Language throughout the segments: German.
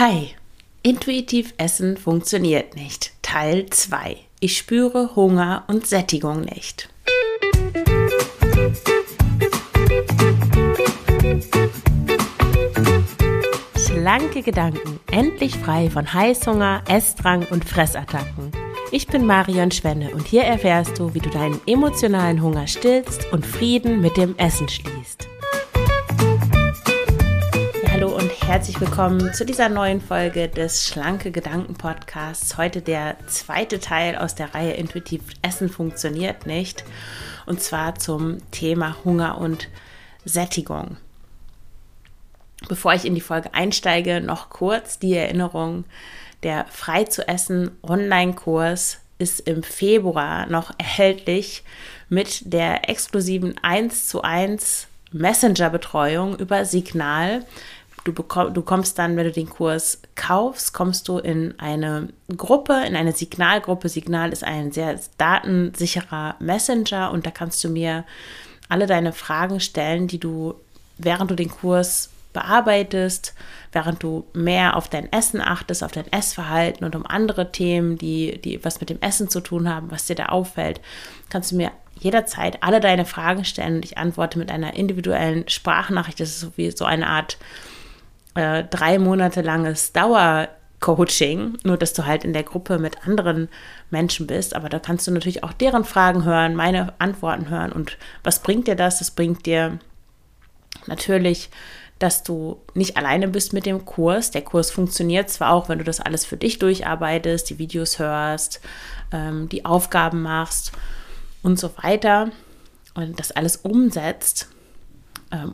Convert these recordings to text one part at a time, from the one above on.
Hi, intuitiv Essen funktioniert nicht. Teil 2. Ich spüre Hunger und Sättigung nicht. Schlanke Gedanken, endlich frei von Heißhunger, Essdrang und Fressattacken. Ich bin Marion Schwenne und hier erfährst du, wie du deinen emotionalen Hunger stillst und Frieden mit dem Essen schließt herzlich willkommen zu dieser neuen Folge des Schlanke Gedanken Podcasts. Heute der zweite Teil aus der Reihe Intuitiv Essen funktioniert nicht. Und zwar zum Thema Hunger und Sättigung. Bevor ich in die Folge einsteige, noch kurz die Erinnerung. Der Frei zu essen Online-Kurs ist im Februar noch erhältlich mit der exklusiven 1 zu 1 Messenger-Betreuung über Signal du, bekomm, du kommst dann, wenn du den Kurs kaufst, kommst du in eine Gruppe, in eine Signalgruppe. Signal ist ein sehr datensicherer Messenger und da kannst du mir alle deine Fragen stellen, die du, während du den Kurs bearbeitest, während du mehr auf dein Essen achtest, auf dein Essverhalten und um andere Themen, die, die was mit dem Essen zu tun haben, was dir da auffällt, kannst du mir jederzeit alle deine Fragen stellen und ich antworte mit einer individuellen Sprachnachricht. Das ist so wie so eine Art äh, drei Monate langes Dauercoaching, nur dass du halt in der Gruppe mit anderen Menschen bist. Aber da kannst du natürlich auch deren Fragen hören, meine Antworten hören. Und was bringt dir das? Das bringt dir natürlich, dass du nicht alleine bist mit dem Kurs. Der Kurs funktioniert zwar auch, wenn du das alles für dich durcharbeitest, die Videos hörst, ähm, die Aufgaben machst und so weiter und das alles umsetzt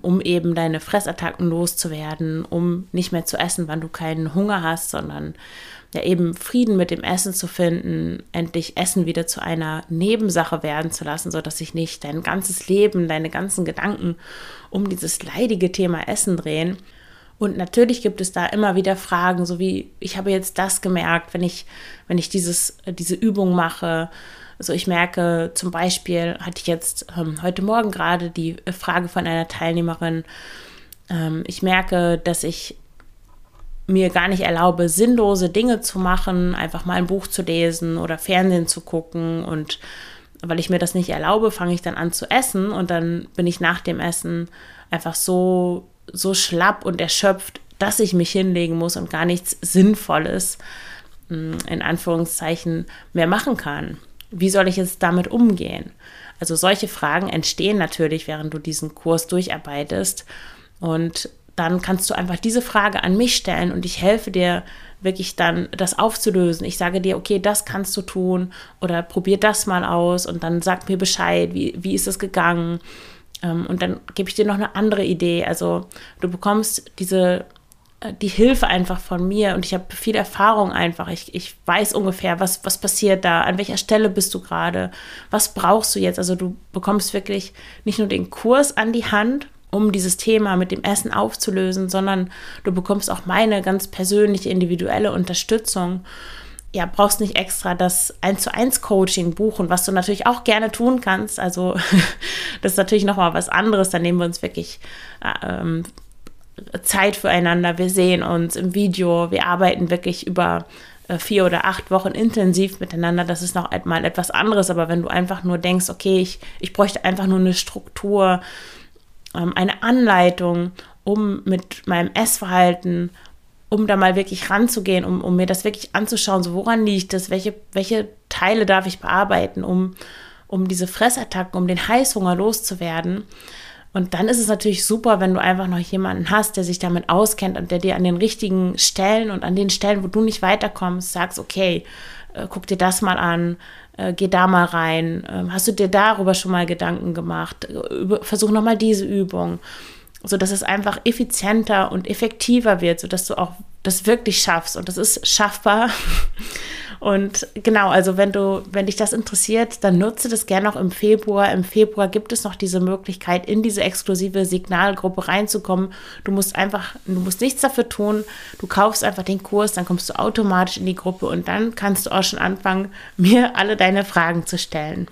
um eben deine Fressattacken loszuwerden, um nicht mehr zu essen, wann du keinen Hunger hast, sondern ja eben Frieden mit dem Essen zu finden, endlich Essen wieder zu einer Nebensache werden zu lassen, sodass sich nicht dein ganzes Leben, deine ganzen Gedanken um dieses leidige Thema Essen drehen. Und natürlich gibt es da immer wieder Fragen, so wie ich habe jetzt das gemerkt, wenn ich, wenn ich dieses, diese Übung mache, also ich merke zum Beispiel, hatte ich jetzt ähm, heute Morgen gerade die Frage von einer Teilnehmerin, ähm, ich merke, dass ich mir gar nicht erlaube, sinnlose Dinge zu machen, einfach mal ein Buch zu lesen oder Fernsehen zu gucken. Und weil ich mir das nicht erlaube, fange ich dann an zu essen und dann bin ich nach dem Essen einfach so, so schlapp und erschöpft, dass ich mich hinlegen muss und gar nichts Sinnvolles hm, in Anführungszeichen mehr machen kann wie soll ich jetzt damit umgehen? Also solche Fragen entstehen natürlich, während du diesen Kurs durcharbeitest. Und dann kannst du einfach diese Frage an mich stellen und ich helfe dir wirklich dann das aufzulösen. Ich sage dir, okay, das kannst du tun oder probier das mal aus und dann sag mir Bescheid, wie, wie ist es gegangen. Ähm, und dann gebe ich dir noch eine andere Idee. Also du bekommst diese die Hilfe einfach von mir und ich habe viel Erfahrung einfach. Ich, ich weiß ungefähr, was, was passiert da, an welcher Stelle bist du gerade, was brauchst du jetzt. Also du bekommst wirklich nicht nur den Kurs an die Hand, um dieses Thema mit dem Essen aufzulösen, sondern du bekommst auch meine ganz persönliche, individuelle Unterstützung. Ja, brauchst nicht extra das 1 zu 1 Coaching buchen, was du natürlich auch gerne tun kannst. Also das ist natürlich nochmal was anderes. Da nehmen wir uns wirklich äh, ähm, Zeit füreinander. Wir sehen uns im Video. Wir arbeiten wirklich über äh, vier oder acht Wochen intensiv miteinander. Das ist noch mal etwas anderes. Aber wenn du einfach nur denkst, okay, ich, ich bräuchte einfach nur eine Struktur, ähm, eine Anleitung, um mit meinem Essverhalten, um da mal wirklich ranzugehen, um, um mir das wirklich anzuschauen, so woran liegt das, welche, welche Teile darf ich bearbeiten, um, um diese Fressattacken, um den Heißhunger loszuwerden und dann ist es natürlich super, wenn du einfach noch jemanden hast, der sich damit auskennt und der dir an den richtigen Stellen und an den Stellen, wo du nicht weiterkommst, sagst, okay, äh, guck dir das mal an, äh, geh da mal rein, äh, hast du dir darüber schon mal Gedanken gemacht, Über, versuch nochmal diese Übung, sodass es einfach effizienter und effektiver wird, sodass du auch das wirklich schaffst. Und das ist schaffbar. Und genau, also wenn du, wenn dich das interessiert, dann nutze das gerne noch im Februar. Im Februar gibt es noch diese Möglichkeit, in diese exklusive Signalgruppe reinzukommen. Du musst einfach, du musst nichts dafür tun. Du kaufst einfach den Kurs, dann kommst du automatisch in die Gruppe und dann kannst du auch schon anfangen, mir alle deine Fragen zu stellen.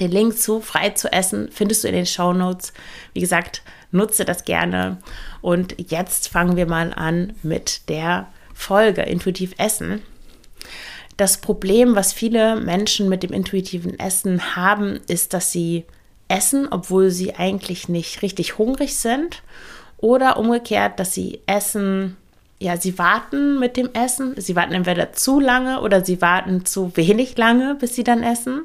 Den Link zu frei zu essen findest du in den Show Notes. Wie gesagt, nutze das gerne. Und jetzt fangen wir mal an mit der Folge Intuitiv Essen. Das Problem, was viele Menschen mit dem intuitiven Essen haben, ist, dass sie essen, obwohl sie eigentlich nicht richtig hungrig sind. Oder umgekehrt, dass sie essen, ja, sie warten mit dem Essen. Sie warten entweder zu lange oder sie warten zu wenig lange, bis sie dann essen.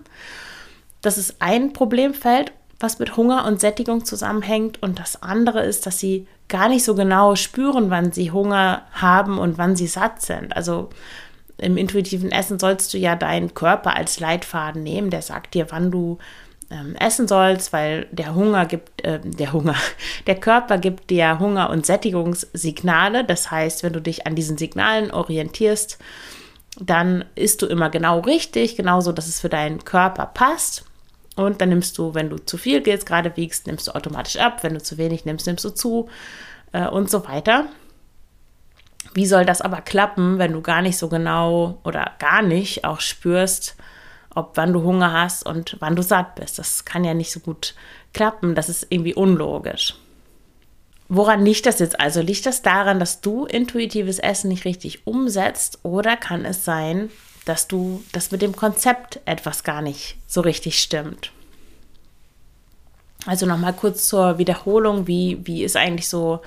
Das ist ein Problemfeld, was mit Hunger und Sättigung zusammenhängt. Und das andere ist, dass sie gar nicht so genau spüren, wann sie Hunger haben und wann sie satt sind. Also im intuitiven Essen sollst du ja deinen Körper als Leitfaden nehmen. Der sagt dir, wann du ähm, essen sollst, weil der Hunger gibt, äh, der Hunger, der Körper gibt dir Hunger- und Sättigungssignale. Das heißt, wenn du dich an diesen Signalen orientierst, dann isst du immer genau richtig, genauso, dass es für deinen Körper passt. Und dann nimmst du, wenn du zu viel jetzt gerade wiegst, nimmst du automatisch ab. Wenn du zu wenig nimmst, nimmst du zu äh, und so weiter. Wie soll das aber klappen, wenn du gar nicht so genau oder gar nicht auch spürst, ob wann du Hunger hast und wann du satt bist? Das kann ja nicht so gut klappen. Das ist irgendwie unlogisch. Woran liegt das jetzt also? Liegt das daran, dass du intuitives Essen nicht richtig umsetzt oder kann es sein, dass du das mit dem Konzept etwas gar nicht so richtig stimmt? Also nochmal kurz zur Wiederholung, wie, wie ist eigentlich so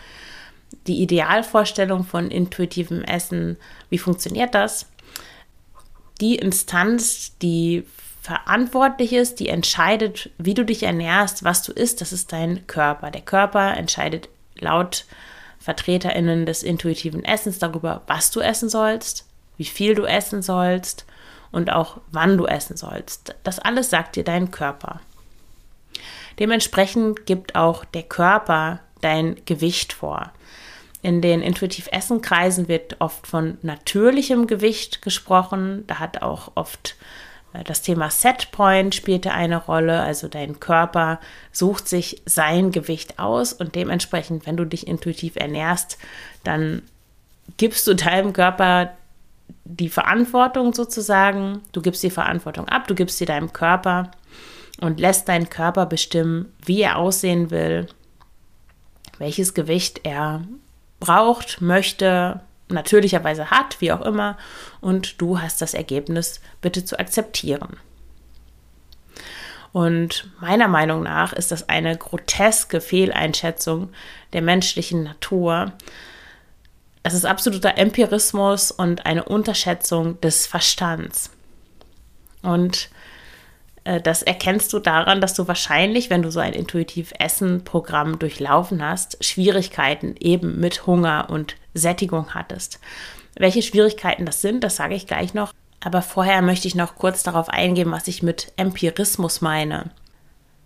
die Idealvorstellung von intuitivem Essen, wie funktioniert das? Die Instanz, die verantwortlich ist, die entscheidet, wie du dich ernährst, was du isst, das ist dein Körper. Der Körper entscheidet laut VertreterInnen des intuitiven Essens darüber, was du essen sollst, wie viel du essen sollst und auch wann du essen sollst. Das alles sagt dir dein Körper. Dementsprechend gibt auch der Körper dein Gewicht vor. In den Intuitiv-Essen-Kreisen wird oft von natürlichem Gewicht gesprochen. Da hat auch oft äh, das Thema Setpoint spielte eine Rolle. Also dein Körper sucht sich sein Gewicht aus und dementsprechend, wenn du dich intuitiv ernährst, dann gibst du deinem Körper die Verantwortung sozusagen. Du gibst die Verantwortung ab, du gibst sie deinem Körper und lässt deinen Körper bestimmen, wie er aussehen will, welches Gewicht er braucht, möchte, natürlicherweise hat, wie auch immer, und du hast das Ergebnis bitte zu akzeptieren. Und meiner Meinung nach ist das eine groteske Fehleinschätzung der menschlichen Natur. Es ist absoluter Empirismus und eine Unterschätzung des Verstands. Und das erkennst du daran, dass du wahrscheinlich, wenn du so ein intuitiv Essen-Programm durchlaufen hast, Schwierigkeiten eben mit Hunger und Sättigung hattest. Welche Schwierigkeiten das sind, das sage ich gleich noch. Aber vorher möchte ich noch kurz darauf eingehen, was ich mit Empirismus meine.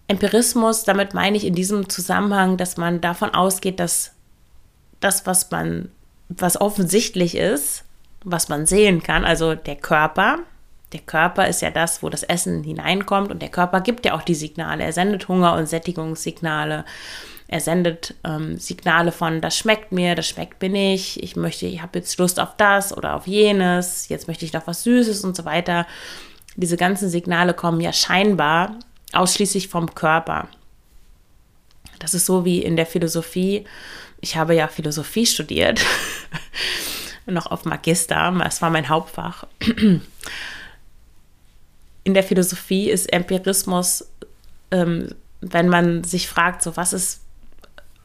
Empirismus, damit meine ich in diesem Zusammenhang, dass man davon ausgeht, dass das, was man, was offensichtlich ist, was man sehen kann, also der Körper, der Körper ist ja das, wo das Essen hineinkommt und der Körper gibt ja auch die Signale. Er sendet Hunger- und Sättigungssignale. Er sendet ähm, Signale von, das schmeckt mir, das schmeckt mir nicht, ich möchte, ich habe jetzt Lust auf das oder auf jenes, jetzt möchte ich noch was Süßes und so weiter. Diese ganzen Signale kommen ja scheinbar ausschließlich vom Körper. Das ist so wie in der Philosophie. Ich habe ja Philosophie studiert, noch auf Magister, das war mein Hauptfach in der Philosophie ist Empirismus, ähm, wenn man sich fragt, so was ist,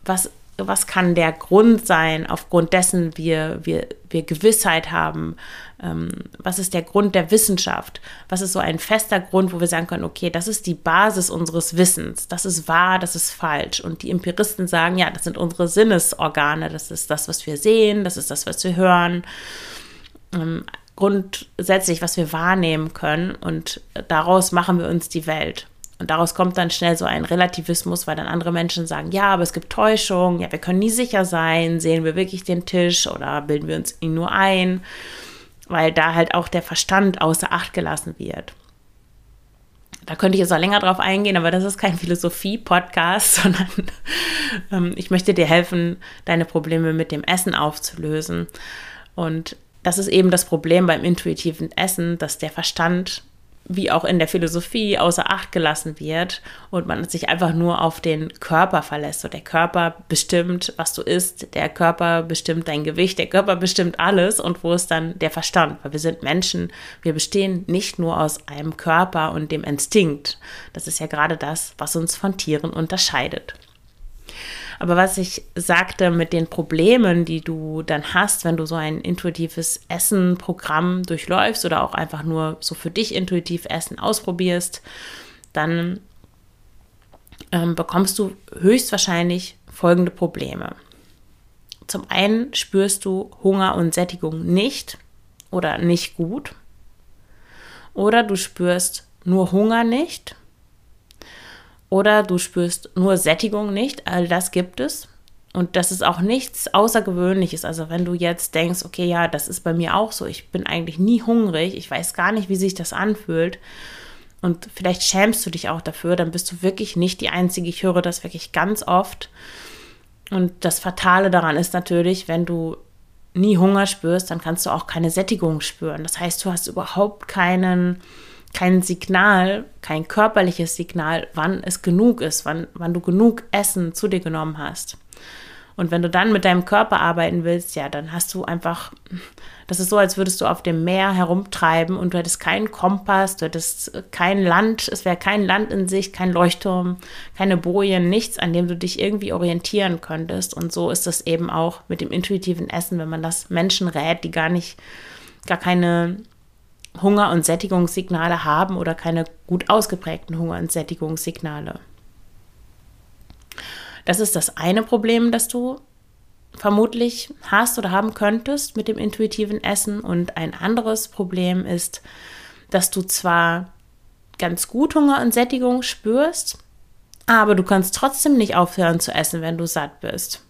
was, was kann der Grund sein, aufgrund dessen wir, wir, wir Gewissheit haben, ähm, was ist der Grund der Wissenschaft, was ist so ein fester Grund, wo wir sagen können, okay, das ist die Basis unseres Wissens, das ist wahr, das ist falsch. Und die Empiristen sagen, ja, das sind unsere Sinnesorgane, das ist das, was wir sehen, das ist das, was wir hören. Ähm, grundsätzlich, was wir wahrnehmen können und daraus machen wir uns die Welt. Und daraus kommt dann schnell so ein Relativismus, weil dann andere Menschen sagen, ja, aber es gibt Täuschung, ja, wir können nie sicher sein, sehen wir wirklich den Tisch oder bilden wir uns ihn nur ein, weil da halt auch der Verstand außer Acht gelassen wird. Da könnte ich jetzt auch länger drauf eingehen, aber das ist kein Philosophie-Podcast, sondern ähm, ich möchte dir helfen, deine Probleme mit dem Essen aufzulösen. Und das ist eben das Problem beim intuitiven Essen, dass der Verstand wie auch in der Philosophie außer Acht gelassen wird und man sich einfach nur auf den Körper verlässt. So der Körper bestimmt, was du isst, der Körper bestimmt dein Gewicht, der Körper bestimmt alles und wo ist dann der Verstand? Weil wir sind Menschen, wir bestehen nicht nur aus einem Körper und dem Instinkt. Das ist ja gerade das, was uns von Tieren unterscheidet. Aber was ich sagte mit den Problemen, die du dann hast, wenn du so ein intuitives Essen-Programm durchläufst oder auch einfach nur so für dich intuitiv Essen ausprobierst, dann ähm, bekommst du höchstwahrscheinlich folgende Probleme. Zum einen spürst du Hunger und Sättigung nicht oder nicht gut. Oder du spürst nur Hunger nicht oder du spürst nur Sättigung nicht. All das gibt es. Und das ist auch nichts Außergewöhnliches. Also wenn du jetzt denkst, okay, ja, das ist bei mir auch so, ich bin eigentlich nie hungrig, ich weiß gar nicht, wie sich das anfühlt. Und vielleicht schämst du dich auch dafür, dann bist du wirklich nicht die Einzige. Ich höre das wirklich ganz oft. Und das Fatale daran ist natürlich, wenn du nie Hunger spürst, dann kannst du auch keine Sättigung spüren. Das heißt, du hast überhaupt keinen kein Signal, kein körperliches Signal, wann es genug ist, wann, wann du genug Essen zu dir genommen hast. Und wenn du dann mit deinem Körper arbeiten willst, ja, dann hast du einfach, das ist so, als würdest du auf dem Meer herumtreiben und du hättest keinen Kompass, du hättest kein Land, es wäre kein Land in sich, kein Leuchtturm, keine Bojen, nichts, an dem du dich irgendwie orientieren könntest. Und so ist das eben auch mit dem intuitiven Essen, wenn man das Menschen rät, die gar nicht, gar keine Hunger- und Sättigungssignale haben oder keine gut ausgeprägten Hunger- und Sättigungssignale. Das ist das eine Problem, das du vermutlich hast oder haben könntest mit dem intuitiven Essen. Und ein anderes Problem ist, dass du zwar ganz gut Hunger und Sättigung spürst, aber du kannst trotzdem nicht aufhören zu essen, wenn du satt bist.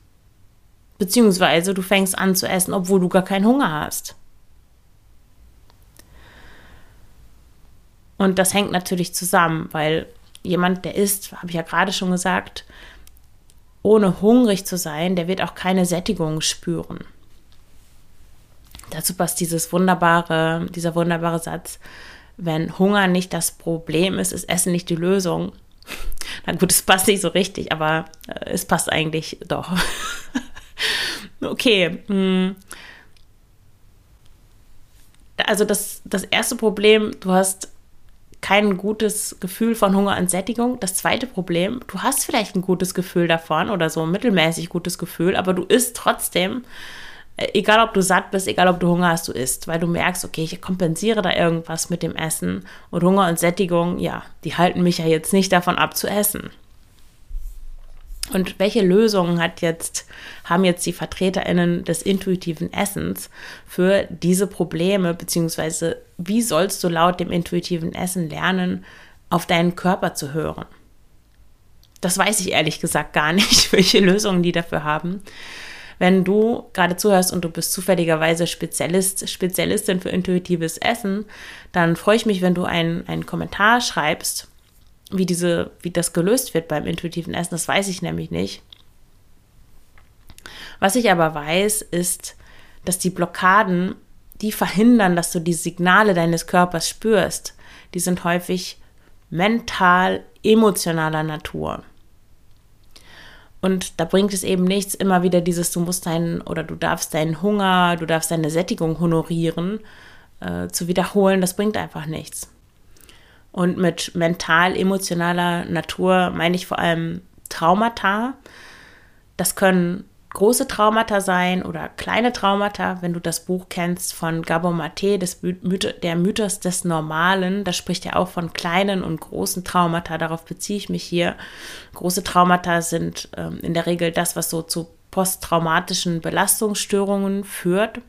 Beziehungsweise du fängst an zu essen, obwohl du gar keinen Hunger hast. Und das hängt natürlich zusammen, weil jemand, der isst, habe ich ja gerade schon gesagt, ohne hungrig zu sein, der wird auch keine Sättigung spüren. Dazu passt dieses wunderbare, dieser wunderbare Satz, wenn Hunger nicht das Problem ist, ist Essen nicht die Lösung. Na gut, es passt nicht so richtig, aber äh, es passt eigentlich doch. okay. Hm. Also das, das erste Problem, du hast kein gutes Gefühl von Hunger und Sättigung. Das zweite Problem, du hast vielleicht ein gutes Gefühl davon oder so ein mittelmäßig gutes Gefühl, aber du isst trotzdem, äh, egal ob du satt bist, egal ob du Hunger hast, du isst, weil du merkst, okay, ich kompensiere da irgendwas mit dem Essen und Hunger und Sättigung, ja, die halten mich ja jetzt nicht davon ab zu essen. Und welche Lösungen hat jetzt, haben jetzt die VertreterInnen des intuitiven Essens für diese Probleme, beziehungsweise wie sollst du laut dem intuitiven Essen lernen, auf deinen Körper zu hören? Das weiß ich ehrlich gesagt gar nicht, welche Lösungen die dafür haben. Wenn du gerade zuhörst und du bist zufälligerweise Spezialist, Spezialistin für intuitives Essen, dann freue ich mich, wenn du einen, einen Kommentar schreibst wie diese, wie das gelöst wird beim intuitiven Essen, das weiß ich nämlich nicht. Was ich aber weiß, ist, dass die Blockaden, die verhindern, dass du die Signale deines Körpers spürst, die sind häufig mental, emotionaler Natur. Und da bringt es eben nichts, immer wieder dieses, du musst deinen oder du darfst deinen Hunger, du darfst deine Sättigung honorieren, äh, zu wiederholen. Das bringt einfach nichts. Und mit mental-emotionaler Natur meine ich vor allem Traumata. Das können große Traumata sein oder kleine Traumata. Wenn du das Buch kennst von Gabor Myth der Mythos des Normalen, da spricht er auch von kleinen und großen Traumata. Darauf beziehe ich mich hier. Große Traumata sind ähm, in der Regel das, was so zu posttraumatischen Belastungsstörungen führt.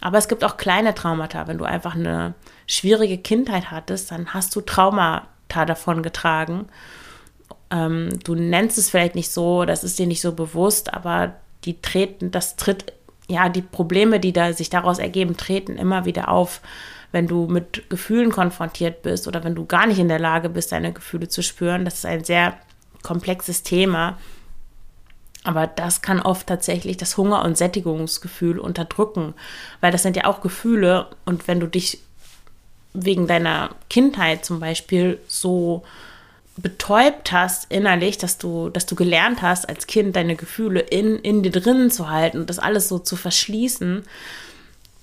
Aber es gibt auch kleine Traumata. Wenn du einfach eine schwierige Kindheit hattest, dann hast du Traumata davon getragen. Ähm, du nennst es vielleicht nicht so, das ist dir nicht so bewusst, aber die treten, das tritt, ja, die Probleme, die da sich daraus ergeben, treten immer wieder auf, wenn du mit Gefühlen konfrontiert bist oder wenn du gar nicht in der Lage bist, deine Gefühle zu spüren. Das ist ein sehr komplexes Thema. Aber das kann oft tatsächlich das Hunger- und Sättigungsgefühl unterdrücken, weil das sind ja auch Gefühle und wenn du dich wegen deiner Kindheit zum Beispiel so betäubt hast innerlich, dass du, dass du gelernt hast, als Kind deine Gefühle in, in dir drinnen zu halten und das alles so zu verschließen,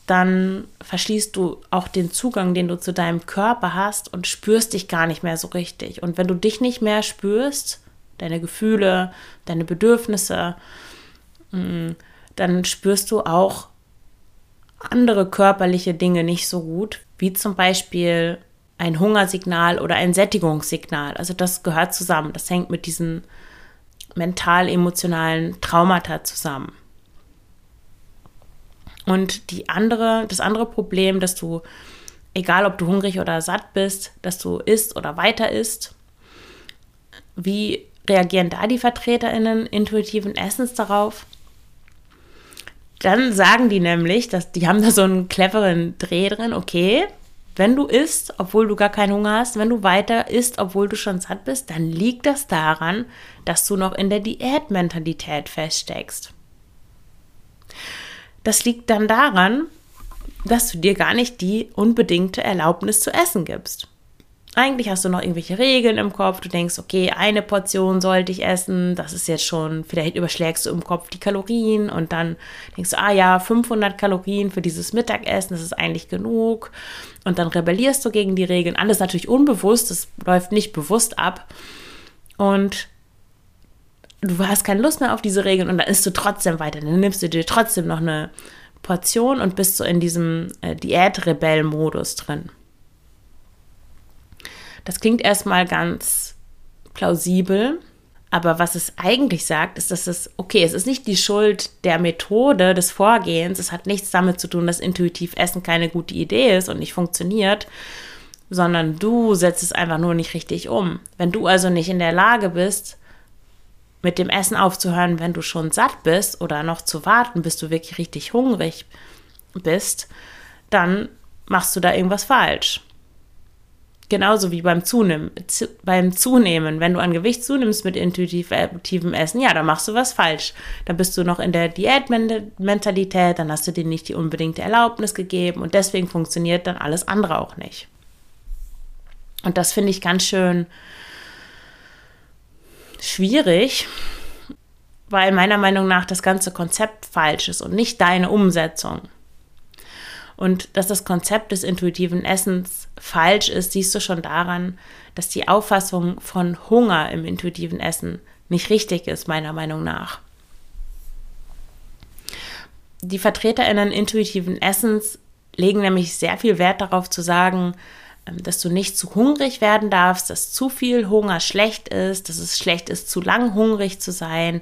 dann verschließt du auch den Zugang, den du zu deinem Körper hast und spürst dich gar nicht mehr so richtig. Und wenn du dich nicht mehr spürst, deine Gefühle, deine Bedürfnisse, mm, dann spürst du auch andere körperliche Dinge nicht so gut, wie zum Beispiel ein Hungersignal oder ein Sättigungssignal. Also das gehört zusammen. Das hängt mit diesen mental-emotionalen Traumata zusammen. Und die andere, das andere Problem, dass du, egal ob du hungrig oder satt bist, dass du isst oder weiter isst, wie reagieren da die VertreterInnen intuitiven Essens darauf? Dann sagen die nämlich, dass die haben da so einen cleveren Dreh drin, okay, wenn du isst, obwohl du gar keinen Hunger hast, wenn du weiter isst, obwohl du schon satt bist, dann liegt das daran, dass du noch in der Diätmentalität feststeckst. Das liegt dann daran, dass du dir gar nicht die unbedingte Erlaubnis zu essen gibst. Eigentlich hast du noch irgendwelche Regeln im Kopf. Du denkst, okay, eine Portion sollte ich essen. Das ist jetzt schon, vielleicht überschlägst du im Kopf die Kalorien und dann denkst du, ah ja, 500 Kalorien für dieses Mittagessen, das ist eigentlich genug. Und dann rebellierst du gegen die Regeln. Alles natürlich unbewusst, das läuft nicht bewusst ab. Und du hast keine Lust mehr auf diese Regeln und dann isst du trotzdem weiter. Dann nimmst du dir trotzdem noch eine Portion und bist so in diesem äh, Diätrebell-Modus drin. Das klingt erstmal ganz plausibel, aber was es eigentlich sagt, ist, dass es, okay, es ist nicht die Schuld der Methode, des Vorgehens, es hat nichts damit zu tun, dass intuitiv Essen keine gute Idee ist und nicht funktioniert, sondern du setzt es einfach nur nicht richtig um. Wenn du also nicht in der Lage bist, mit dem Essen aufzuhören, wenn du schon satt bist oder noch zu warten, bis du wirklich richtig hungrig bist, dann machst du da irgendwas falsch. Genauso wie beim Zunehmen. Zu, beim Zunehmen, wenn du an Gewicht zunimmst mit intuitivem Essen, ja, dann machst du was falsch. Dann bist du noch in der Diätmentalität, dann hast du dir nicht die unbedingte Erlaubnis gegeben und deswegen funktioniert dann alles andere auch nicht. Und das finde ich ganz schön schwierig, weil meiner Meinung nach das ganze Konzept falsch ist und nicht deine Umsetzung. Und dass das Konzept des intuitiven Essens falsch ist, siehst du schon daran, dass die Auffassung von Hunger im intuitiven Essen nicht richtig ist, meiner Meinung nach. Die VertreterInnen intuitiven Essens legen nämlich sehr viel Wert darauf zu sagen, ähm, dass du nicht zu hungrig werden darfst, dass zu viel Hunger schlecht ist, dass es schlecht ist, zu lang hungrig zu sein,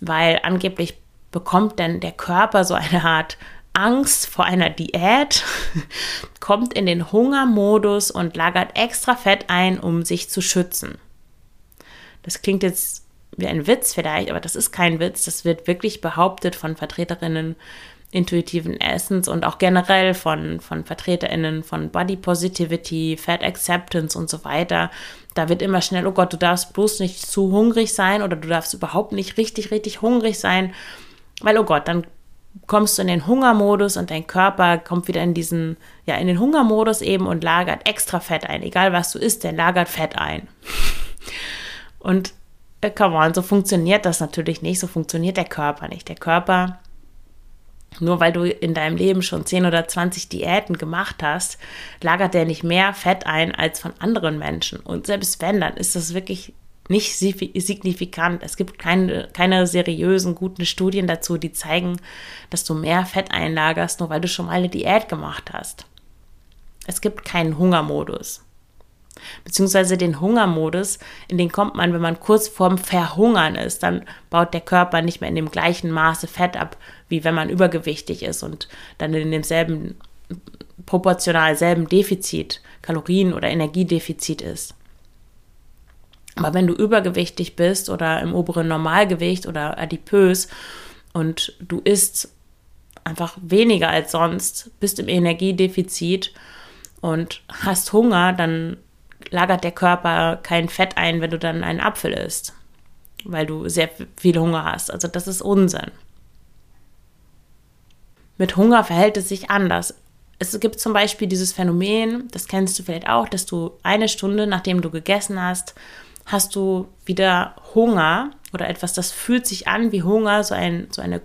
weil angeblich bekommt dann der Körper so eine Art Angst vor einer Diät, kommt in den Hungermodus und lagert extra Fett ein, um sich zu schützen. Das klingt jetzt wie ein Witz vielleicht, aber das ist kein Witz. Das wird wirklich behauptet von Vertreterinnen intuitiven Essens und auch generell von, von VertreterInnen von Body Positivity, Fat Acceptance und so weiter. Da wird immer schnell, oh Gott, du darfst bloß nicht zu hungrig sein oder du darfst überhaupt nicht richtig, richtig hungrig sein, weil, oh Gott, dann kommst du in den Hungermodus und dein Körper kommt wieder in diesen, ja, in den Hungermodus eben und lagert extra Fett ein. Egal was du isst, der lagert Fett ein. Und äh, come on, so funktioniert das natürlich nicht, so funktioniert der Körper nicht. Der Körper, nur weil du in deinem Leben schon 10 oder 20 Diäten gemacht hast, lagert der nicht mehr Fett ein als von anderen Menschen. Und selbst wenn, dann ist das wirklich nicht signifikant. Es gibt keine, keine seriösen, guten Studien dazu, die zeigen, dass du mehr Fett einlagerst, nur weil du schon mal eine Diät gemacht hast. Es gibt keinen Hungermodus. Beziehungsweise den Hungermodus, in den kommt man, wenn man kurz vorm Verhungern ist. Dann baut der Körper nicht mehr in dem gleichen Maße Fett ab, wie wenn man übergewichtig ist und dann in demselben, proportional selben Defizit, Kalorien- oder Energiedefizit ist. Aber wenn du übergewichtig bist oder im oberen Normalgewicht oder adipös und du isst einfach weniger als sonst, bist im Energiedefizit und hast Hunger, dann lagert der Körper kein Fett ein, wenn du dann einen Apfel isst, weil du sehr viel Hunger hast. Also das ist Unsinn. Mit Hunger verhält es sich anders. es gibt zum Beispiel dieses Phänomen, das kennst du vielleicht auch, dass du eine Stunde, nachdem du gegessen hast, hast du wieder Hunger oder etwas, das fühlt sich an wie Hunger, so ein so eine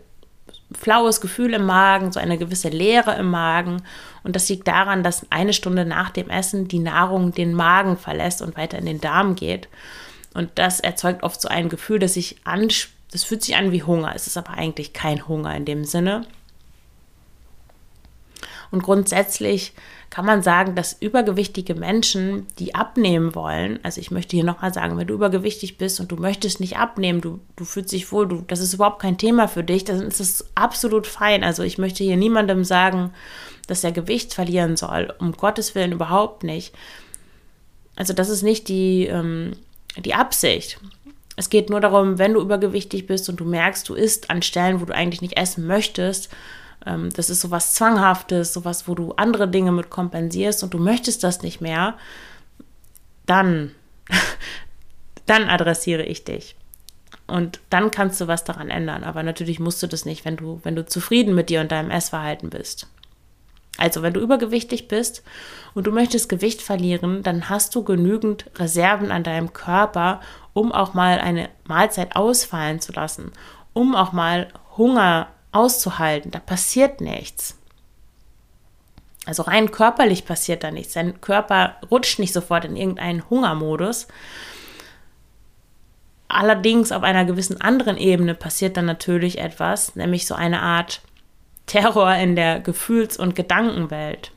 flaues Gefühl im Magen, so eine gewisse Leere im Magen. Und das liegt daran, dass eine Stunde nach dem Essen die Nahrung den Magen verlässt und weiter in den Darm geht. Und das erzeugt oft so ein Gefühl, dass sich an, das fühlt sich an wie Hunger. Es ist aber eigentlich kein Hunger in dem Sinne. Und grundsätzlich kann man sagen, dass übergewichtige Menschen, die abnehmen wollen, also ich möchte hier nochmal sagen, wenn du übergewichtig bist und du möchtest nicht abnehmen, du, du fühlst dich wohl, du, das ist überhaupt kein Thema für dich, dann ist es absolut fein. Also ich möchte hier niemandem sagen, dass er Gewicht verlieren soll. Um Gottes Willen überhaupt nicht. Also das ist nicht die, ähm, die Absicht. Es geht nur darum, wenn du übergewichtig bist und du merkst, du isst an Stellen, wo du eigentlich nicht essen möchtest, ähm, das ist sowas Zwanghaftes, sowas, wo du andere Dinge mit kompensierst und du möchtest das nicht mehr, dann, dann adressiere ich dich. Und dann kannst du was daran ändern. Aber natürlich musst du das nicht, wenn du, wenn du zufrieden mit dir und deinem Essverhalten bist. Also, wenn du übergewichtig bist und du möchtest Gewicht verlieren, dann hast du genügend Reserven an deinem Körper, um auch mal eine Mahlzeit ausfallen zu lassen, um auch mal Hunger auszuhalten. Da passiert nichts. Also rein körperlich passiert da nichts. Dein Körper rutscht nicht sofort in irgendeinen Hungermodus. Allerdings auf einer gewissen anderen Ebene passiert dann natürlich etwas, nämlich so eine Art Terror in der Gefühls- und Gedankenwelt.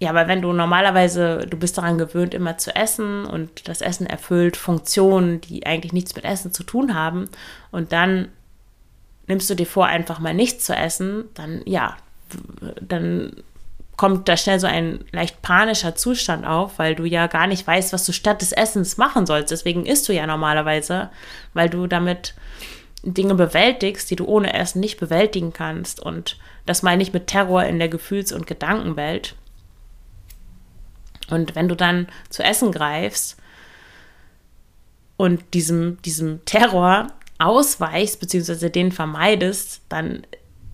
Ja, aber wenn du normalerweise, du bist daran gewöhnt, immer zu essen und das Essen erfüllt Funktionen, die eigentlich nichts mit Essen zu tun haben und dann nimmst du dir vor, einfach mal nichts zu essen, dann ja, dann kommt da schnell so ein leicht panischer Zustand auf, weil du ja gar nicht weißt, was du statt des Essens machen sollst. Deswegen isst du ja normalerweise, weil du damit Dinge bewältigst, die du ohne Essen nicht bewältigen kannst. Und das meine ich mit Terror in der Gefühls- und Gedankenwelt. Und wenn du dann zu essen greifst und diesem, diesem Terror ausweichst, beziehungsweise den vermeidest, dann,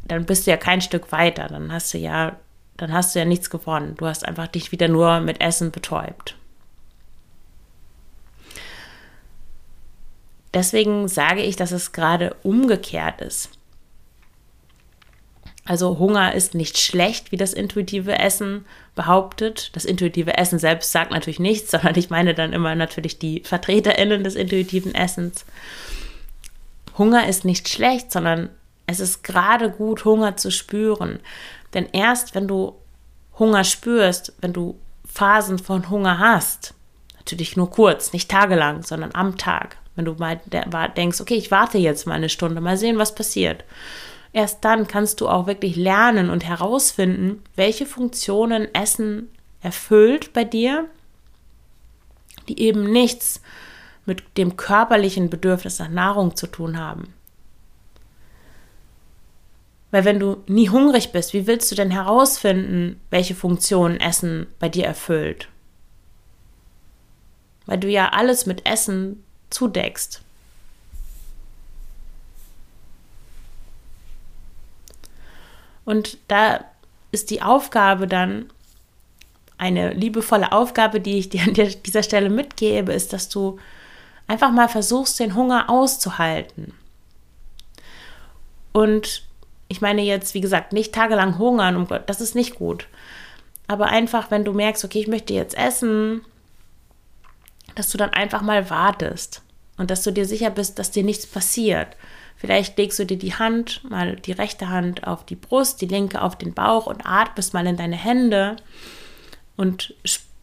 dann bist du ja kein Stück weiter. Dann hast du ja, dann hast du ja nichts gewonnen. Du hast einfach dich wieder nur mit Essen betäubt. Deswegen sage ich, dass es gerade umgekehrt ist. Also Hunger ist nicht schlecht, wie das intuitive Essen behauptet. Das intuitive Essen selbst sagt natürlich nichts, sondern ich meine dann immer natürlich die Vertreterinnen des intuitiven Essens. Hunger ist nicht schlecht, sondern es ist gerade gut, Hunger zu spüren. Denn erst wenn du Hunger spürst, wenn du Phasen von Hunger hast, natürlich nur kurz, nicht tagelang, sondern am Tag, wenn du mal denkst, okay, ich warte jetzt mal eine Stunde, mal sehen, was passiert. Erst dann kannst du auch wirklich lernen und herausfinden, welche Funktionen Essen erfüllt bei dir, die eben nichts mit dem körperlichen Bedürfnis nach Nahrung zu tun haben. Weil wenn du nie hungrig bist, wie willst du denn herausfinden, welche Funktionen Essen bei dir erfüllt? Weil du ja alles mit Essen zudeckst. Und da ist die Aufgabe dann, eine liebevolle Aufgabe, die ich dir an dieser Stelle mitgebe, ist, dass du einfach mal versuchst, den Hunger auszuhalten. Und ich meine jetzt, wie gesagt, nicht tagelang hungern, um Gott, das ist nicht gut. Aber einfach, wenn du merkst, okay, ich möchte jetzt essen, dass du dann einfach mal wartest und dass du dir sicher bist, dass dir nichts passiert. Vielleicht legst du dir die Hand, mal die rechte Hand auf die Brust, die linke auf den Bauch und atmest mal in deine Hände und spürst,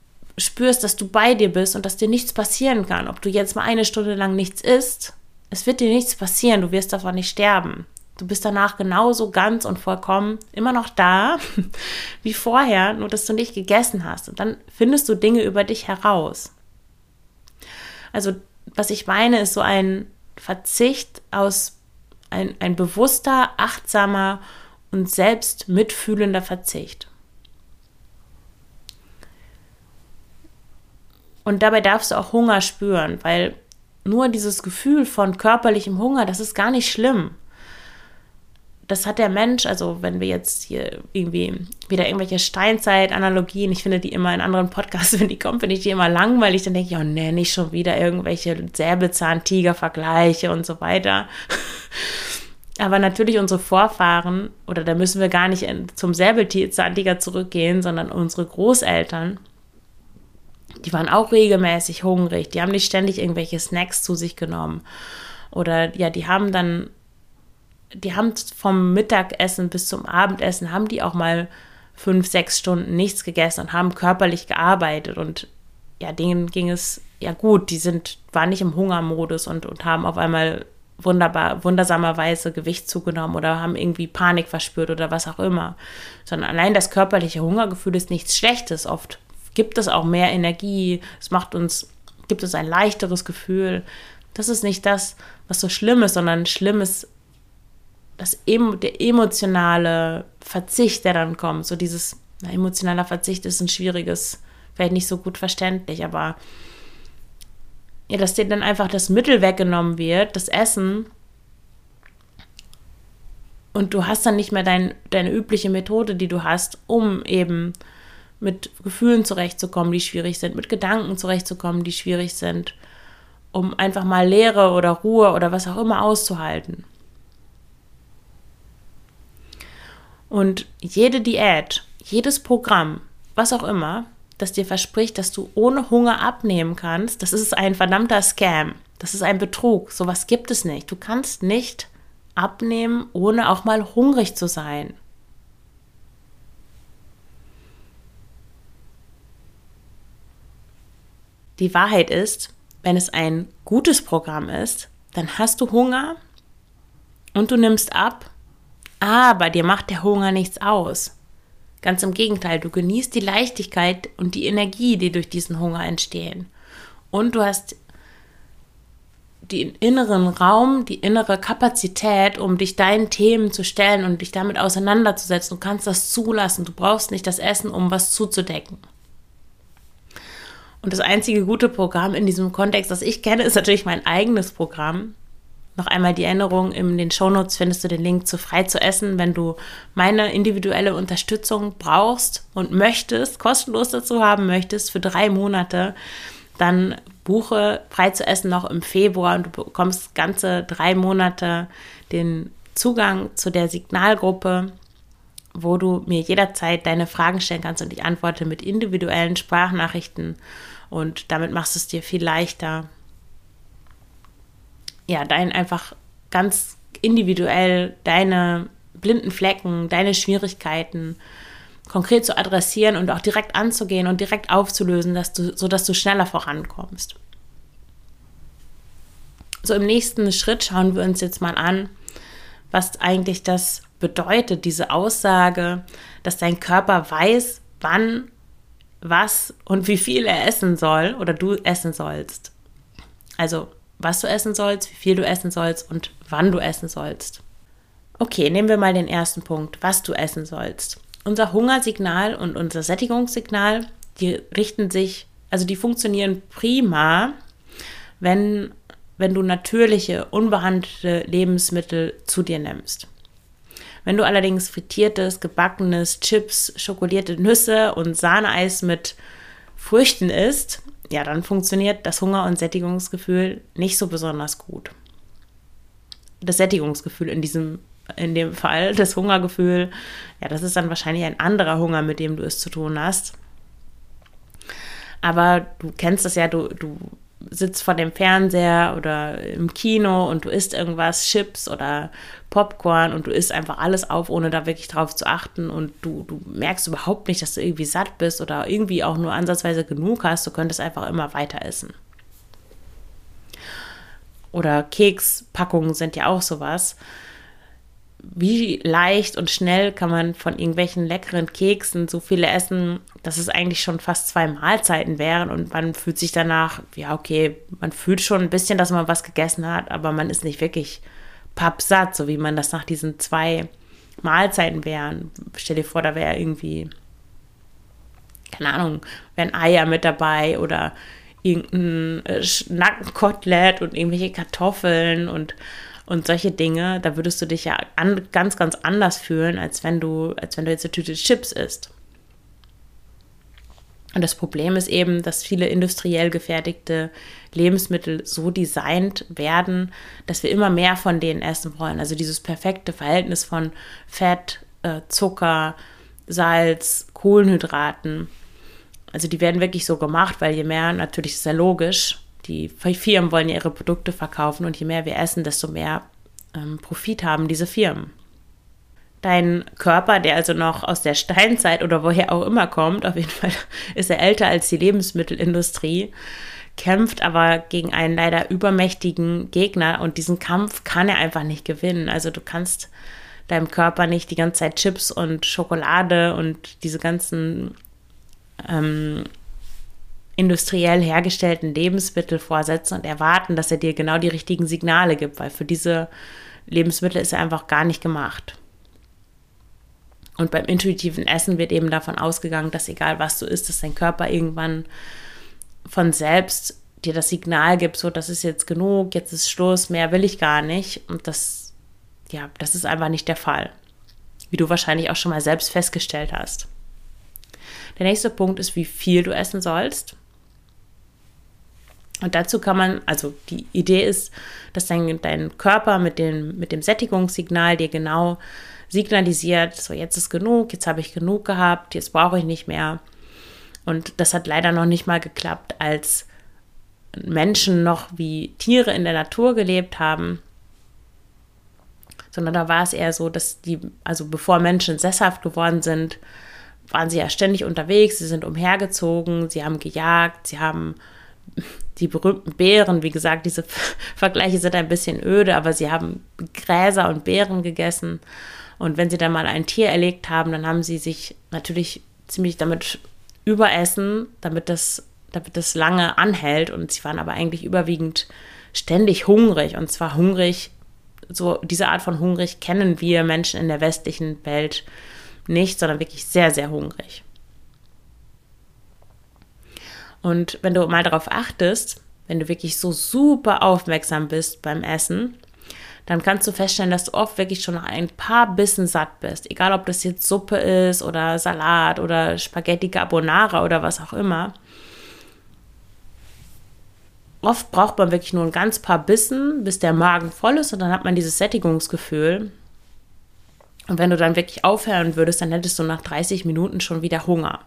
spürst, dass du bei dir bist und dass dir nichts passieren kann. Ob du jetzt mal eine Stunde lang nichts isst, es wird dir nichts passieren, du wirst davon nicht sterben. Du bist danach genauso ganz und vollkommen immer noch da wie vorher, nur dass du nicht gegessen hast. Und dann findest du Dinge über dich heraus. Also, was ich meine, ist so ein Verzicht aus, ein, ein bewusster, achtsamer und selbst mitfühlender Verzicht. Und dabei darfst du auch Hunger spüren, weil nur dieses Gefühl von körperlichem Hunger, das ist gar nicht schlimm. das hat der Mensch, also wenn wir jetzt hier irgendwie wieder irgendwelche Steinzeit-Analogien, ich finde die immer in anderen Podcasts, wenn die kommen, finde ich die immer langweilig, dann denke ich, oh nee, nicht schon wieder irgendwelche Säbelzahn-Tiger-Vergleiche und so weiter. Aber natürlich unsere Vorfahren, oder da müssen wir gar nicht zum Säbelzahntiger zurückgehen, sondern unsere Großeltern, die waren auch regelmäßig hungrig, die haben nicht ständig irgendwelche Snacks zu sich genommen. Oder ja, die haben dann, die haben vom Mittagessen bis zum Abendessen, haben die auch mal fünf, sechs Stunden nichts gegessen und haben körperlich gearbeitet. Und ja, denen ging es ja gut, die sind, waren nicht im Hungermodus und, und haben auf einmal wunderbar, wundersamerweise Gewicht zugenommen oder haben irgendwie Panik verspürt oder was auch immer. Sondern allein das körperliche Hungergefühl ist nichts Schlechtes. Oft gibt es auch mehr Energie, es macht uns, gibt es ein leichteres Gefühl. Das ist nicht das, was so schlimm ist, sondern schlimm ist das, der emotionale Verzicht, der dann kommt. So dieses, na, emotionaler Verzicht ist ein schwieriges, vielleicht nicht so gut verständlich, aber ja, dass dir dann einfach das Mittel weggenommen wird, das Essen, und du hast dann nicht mehr dein, deine übliche Methode, die du hast, um eben mit Gefühlen zurechtzukommen, die schwierig sind, mit Gedanken zurechtzukommen, die schwierig sind, um einfach mal Leere oder Ruhe oder was auch immer auszuhalten. Und jede Diät, jedes Programm, was auch immer, das dir verspricht, dass du ohne Hunger abnehmen kannst, das ist ein verdammter Scam. Das ist ein Betrug. Sowas gibt es nicht. Du kannst nicht abnehmen, ohne auch mal hungrig zu sein. Die Wahrheit ist, wenn es ein gutes Programm ist, dann hast du Hunger und du nimmst ab, aber dir macht der Hunger nichts aus. Ganz im Gegenteil, du genießt die Leichtigkeit und die Energie, die durch diesen Hunger entstehen. Und du hast den inneren Raum, die innere Kapazität, um dich deinen Themen zu stellen und dich damit auseinanderzusetzen. Du kannst das zulassen. Du brauchst nicht das Essen, um was zuzudecken. Und das einzige gute Programm in diesem Kontext, das ich kenne, ist natürlich mein eigenes Programm. Noch einmal die Erinnerung, in den Shownotes findest du den Link zu Frei zu essen, wenn du meine individuelle Unterstützung brauchst und möchtest, kostenlos dazu haben möchtest, für drei Monate, dann buche Frei zu essen noch im Februar und du bekommst ganze drei Monate den Zugang zu der Signalgruppe wo du mir jederzeit deine Fragen stellen kannst und ich antworte mit individuellen Sprachnachrichten und damit machst du es dir viel leichter. Ja, dein einfach ganz individuell deine blinden Flecken, deine Schwierigkeiten konkret zu adressieren und auch direkt anzugehen und direkt aufzulösen, dass du, sodass du schneller vorankommst. So im nächsten Schritt schauen wir uns jetzt mal an, was eigentlich das bedeutet diese Aussage, dass dein Körper weiß, wann, was und wie viel er essen soll oder du essen sollst. Also, was du essen sollst, wie viel du essen sollst und wann du essen sollst. Okay, nehmen wir mal den ersten Punkt, was du essen sollst. Unser Hungersignal und unser Sättigungssignal, die richten sich, also die funktionieren prima, wenn, wenn du natürliche, unbehandelte Lebensmittel zu dir nimmst. Wenn du allerdings frittiertes, gebackenes, Chips, schokolierte Nüsse und Sahneeis mit Früchten isst, ja, dann funktioniert das Hunger- und Sättigungsgefühl nicht so besonders gut. Das Sättigungsgefühl in diesem in dem Fall, das Hungergefühl, ja, das ist dann wahrscheinlich ein anderer Hunger, mit dem du es zu tun hast. Aber du kennst das ja, du, du sitzt vor dem Fernseher oder im Kino und du isst irgendwas, Chips oder Popcorn und du isst einfach alles auf, ohne da wirklich drauf zu achten und du, du merkst überhaupt nicht, dass du irgendwie satt bist oder irgendwie auch nur ansatzweise genug hast, du könntest einfach immer weiter essen. Oder Kekspackungen sind ja auch sowas wie leicht und schnell kann man von irgendwelchen leckeren Keksen so viele essen, dass es eigentlich schon fast zwei Mahlzeiten wären und man fühlt sich danach, ja, okay, man fühlt schon ein bisschen, dass man was gegessen hat, aber man ist nicht wirklich pappsatt, so wie man das nach diesen zwei Mahlzeiten wären. Stell dir vor, da wäre irgendwie, keine Ahnung, wären Eier mit dabei oder irgendein äh, Nackenkotelett und irgendwelche Kartoffeln und Und solche Dinge, da würdest du dich ja an, ganz, ganz anders fühlen, als wenn du, als wenn du jetzt eine Tüte Chips isst. Und das Problem ist eben, dass viele industriell gefertigte Lebensmittel so designt werden, dass wir immer mehr von denen essen wollen. Also dieses perfekte Verhältnis von Fett, äh, Zucker, Salz, Kohlenhydraten. Also die werden wirklich so gemacht, weil je mehr, natürlich ist ja logisch, die Firmen wollen ja ihre Produkte verkaufen und je mehr wir essen, desto mehr ähm, Profit haben diese Firmen. Dein Körper, der also noch aus der Steinzeit oder woher auch immer kommt, auf jeden Fall ist er älter als die Lebensmittelindustrie, kämpft aber gegen einen leider übermächtigen Gegner und diesen Kampf kann er einfach nicht gewinnen. Also du kannst deinem Körper nicht die ganze Zeit Chips und Schokolade und diese ganzen ähm, industriell hergestellten Lebensmittel vorsetzen und erwarten, dass er dir genau die richtigen Signale gibt, weil für diese Lebensmittel ist er einfach gar nicht gemacht. Und beim intuitiven Essen wird eben davon ausgegangen, dass egal was du isst, dass dein Körper irgendwann von selbst dir das Signal gibt, so das ist jetzt genug, jetzt ist Schluss, mehr will ich gar nicht. Und das, ja, das ist einfach nicht der Fall. Wie du wahrscheinlich auch schon mal selbst festgestellt hast. Der nächste Punkt ist, wie viel du essen sollst. Und dazu kann man, also die Idee ist, dass dein, dein Körper mit dem, mit dem Sättigungssignal dir genau signalisiert, so jetzt ist genug, jetzt habe ich genug gehabt, jetzt brauche ich nicht mehr. Und das hat leider noch nicht mal geklappt, als Menschen noch wie Tiere in der Natur gelebt haben, sondern da war es eher so, dass die, also bevor Menschen sesshaft geworden sind, waren sie ja ständig unterwegs, sie sind umhergezogen, sie haben gejagt, sie haben die berühmten Beeren, wie gesagt, diese Vergleiche sind ein bisschen öde, aber sie haben Gräser und Beeren gegessen und wenn sie dann mal ein Tier erlegt haben, dann haben sie sich natürlich ziemlich damit überessen, damit das, damit das lange anhält. Und sie waren aber eigentlich überwiegend ständig hungrig. Und zwar hungrig, so diese Art von hungrig kennen wir Menschen in der westlichen Welt nicht, sondern wirklich sehr, sehr hungrig. Und wenn du mal darauf achtest, wenn du wirklich so super aufmerksam bist beim Essen, dann kannst du feststellen, dass du oft wirklich schon ein paar Bissen satt bist. Egal, ob das jetzt Suppe ist oder Salat oder Spaghetti Carbonara oder was auch immer. Oft braucht man wirklich nur ein ganz paar Bissen, bis der Magen voll ist und dann hat man dieses Sättigungsgefühl. Und wenn du dann wirklich aufhören würdest, dann hättest du nach 30 Minuten schon wieder Hunger.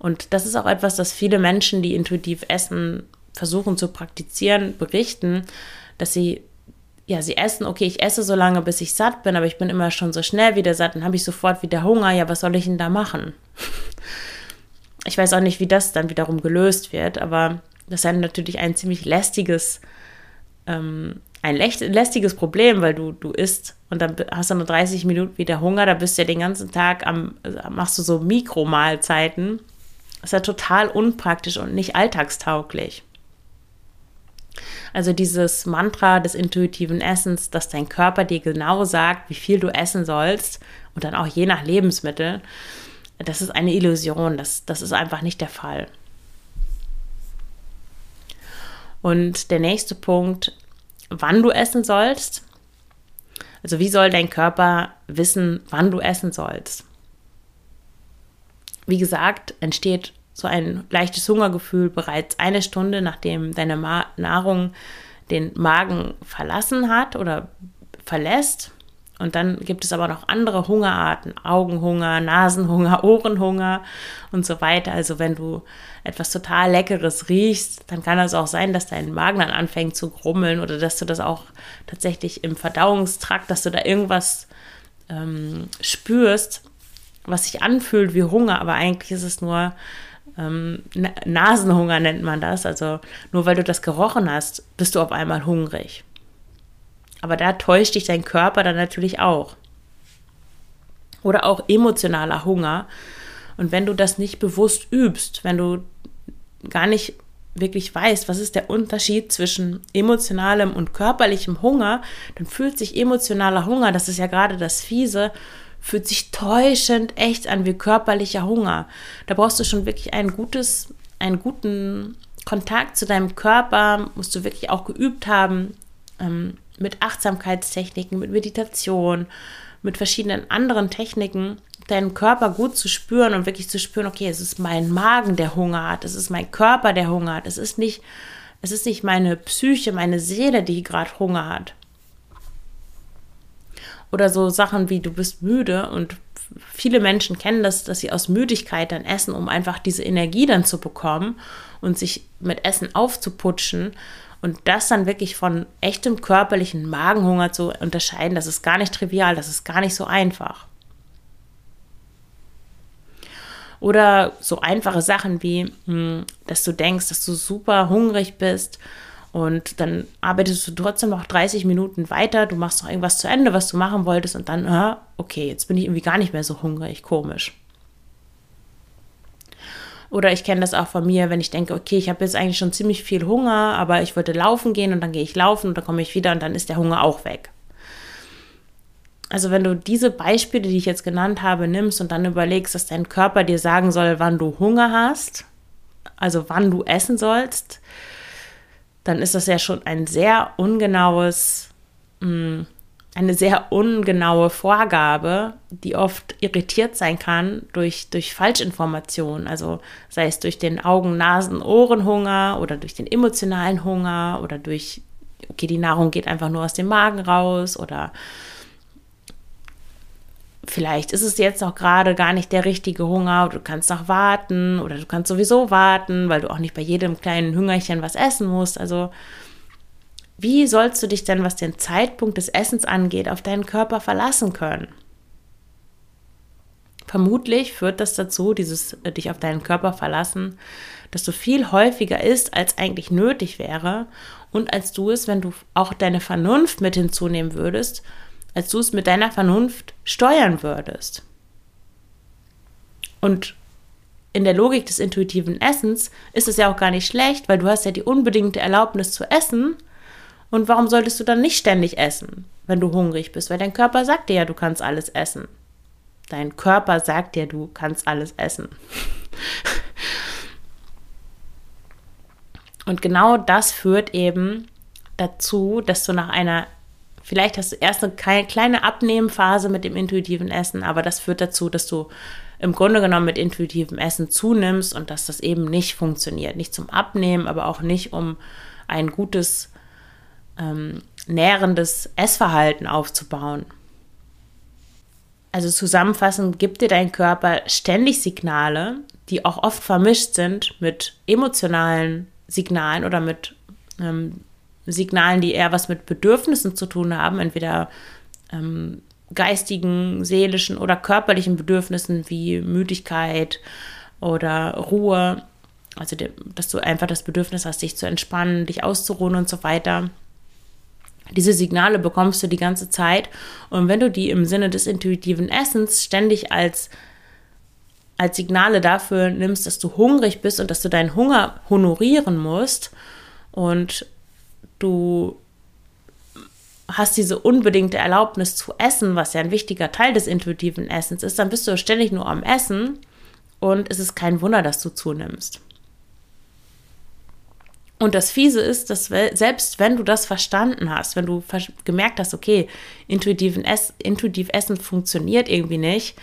Und das ist auch etwas, das viele Menschen, die intuitiv essen, versuchen zu praktizieren, berichten, dass sie ja, sie essen, okay, ich esse so lange, bis ich satt bin, aber ich bin immer schon so schnell wieder satt, dann habe ich sofort wieder Hunger, ja, was soll ich denn da machen? Ich weiß auch nicht, wie das dann wiederum gelöst wird, aber das ist natürlich ein ziemlich lästiges, ähm, ein lästiges Problem, weil du, du isst und dann hast du nur 30 Minuten wieder Hunger, da bist du ja den ganzen Tag am, machst du so Mikromahlzeiten. Ist ja total unpraktisch und nicht alltagstauglich. Also dieses Mantra des intuitiven Essens, dass dein Körper dir genau sagt, wie viel du essen sollst und dann auch je nach Lebensmittel, das ist eine Illusion. Das, das ist einfach nicht der Fall. Und der nächste Punkt, wann du essen sollst. Also wie soll dein Körper wissen, wann du essen sollst? Wie gesagt, entsteht so ein leichtes Hungergefühl bereits eine Stunde, nachdem deine Ma Nahrung den Magen verlassen hat oder verlässt. Und dann gibt es aber noch andere Hungerarten, Augenhunger, Nasenhunger, Ohrenhunger und so weiter. Also wenn du etwas total Leckeres riechst, dann kann es auch sein, dass dein Magen dann anfängt zu grummeln oder dass du das auch tatsächlich im Verdauungstrakt, dass du da irgendwas ähm, spürst, was sich anfühlt wie Hunger, aber eigentlich ist es nur ähm, Nasenhunger nennt man das. Also nur weil du das gerochen hast, bist du auf einmal hungrig. Aber da täuscht dich dein Körper dann natürlich auch. Oder auch emotionaler Hunger. Und wenn du das nicht bewusst übst, wenn du gar nicht wirklich weißt, was ist der Unterschied zwischen emotionalem und körperlichem Hunger, dann fühlt sich emotionaler Hunger, das ist ja gerade das Fiese, fühlt sich täuschend echt an wie körperlicher Hunger. Da brauchst du schon wirklich ein gutes, einen guten Kontakt zu deinem Körper, musst du wirklich auch geübt haben, ähm, mit Achtsamkeitstechniken, mit Meditation, mit verschiedenen anderen Techniken deinen Körper gut zu spüren und wirklich zu spüren, okay, es ist mein Magen, der Hunger hat, es ist mein Körper, der Hunger hat, es ist nicht, es ist nicht meine Psyche, meine Seele, die gerade Hunger hat. Oder so Sachen wie du bist müde und viele Menschen kennen das, dass sie aus Müdigkeit dann essen, um einfach diese Energie dann zu bekommen und sich mit Essen aufzuputschen. Und das dann wirklich von echtem körperlichen Magenhunger zu unterscheiden, das ist gar nicht trivial, das ist gar nicht so einfach. Oder so einfache Sachen wie, hm, dass du denkst, dass du super hungrig bist und dann arbeitest du trotzdem noch 30 Minuten weiter, du machst noch irgendwas zu Ende, was du machen wolltest und dann, ah, okay, jetzt bin ich irgendwie gar nicht mehr so hungrig, komisch. Oder ich kenne das auch von mir, wenn ich denke, okay, ich habe jetzt eigentlich schon ziemlich viel Hunger, aber ich wollte laufen gehen und dann gehe ich laufen und dann komme ich wieder und dann ist der Hunger auch weg. Also wenn du diese Beispiele, die ich jetzt genannt habe, nimmst und dann überlegst, dass dein Körper dir sagen soll, wann du Hunger hast, also wann du essen sollst, dann ist das ja schon ein sehr ungenaues, mm, eine sehr ungenaue Vorgabe, die oft irritiert sein kann durch, durch Falschinformationen. Also sei es durch den Augen-, Nasen-, Ohrenhunger oder durch den emotionalen Hunger oder durch, okay, die Nahrung geht einfach nur aus dem Magen raus oder vielleicht ist es jetzt noch gerade gar nicht der richtige Hunger, du kannst noch warten oder du kannst sowieso warten, weil du auch nicht bei jedem kleinen Hüngerchen was essen musst. Also wie sollst du dich denn, was den Zeitpunkt des Essens angeht, auf deinen Körper verlassen können? Vermutlich führt das dazu, dieses äh, dich auf deinen Körper verlassen, dass du viel häufiger isst, als eigentlich nötig wäre und als du es, wenn du auch deine Vernunft mit hinzunehmen würdest, als du es mit deiner Vernunft steuern würdest. Und in der Logik des intuitiven Essens ist es ja auch gar nicht schlecht, weil du hast ja die unbedingte Erlaubnis zu essen. Und warum solltest du dann nicht ständig essen, wenn du hungrig bist? Weil dein Körper sagt dir ja, du kannst alles essen. Dein Körper sagt dir, du kannst alles essen. Und genau das führt eben dazu, dass du nach einer Vielleicht hast du erst eine kleine Abnehmphase mit dem intuitiven Essen, aber das führt dazu, dass du im Grunde genommen mit intuitivem Essen zunimmst und dass das eben nicht funktioniert. Nicht zum Abnehmen, aber auch nicht, um ein gutes, ähm, nährendes Essverhalten aufzubauen. Also zusammenfassend gibt dir dein Körper ständig Signale, die auch oft vermischt sind mit emotionalen Signalen oder mit ähm, Signalen, die eher was mit Bedürfnissen zu tun haben, entweder ähm, geistigen, seelischen oder körperlichen Bedürfnissen wie Müdigkeit oder Ruhe. Also, dass du einfach das Bedürfnis hast, dich zu entspannen, dich auszuruhen und so weiter. Diese Signale bekommst du die ganze Zeit. Und wenn du die im Sinne des intuitiven Essens ständig als, als Signale dafür nimmst, dass du hungrig bist und dass du deinen Hunger honorieren musst und du hast diese unbedingte Erlaubnis zu essen, was ja ein wichtiger Teil des intuitiven Essens ist, dann bist du ständig nur am Essen und es ist kein Wunder, dass du zunimmst. Und das Fiese ist, dass selbst wenn du das verstanden hast, wenn du gemerkt hast, okay, intuitiv Essen funktioniert irgendwie nicht,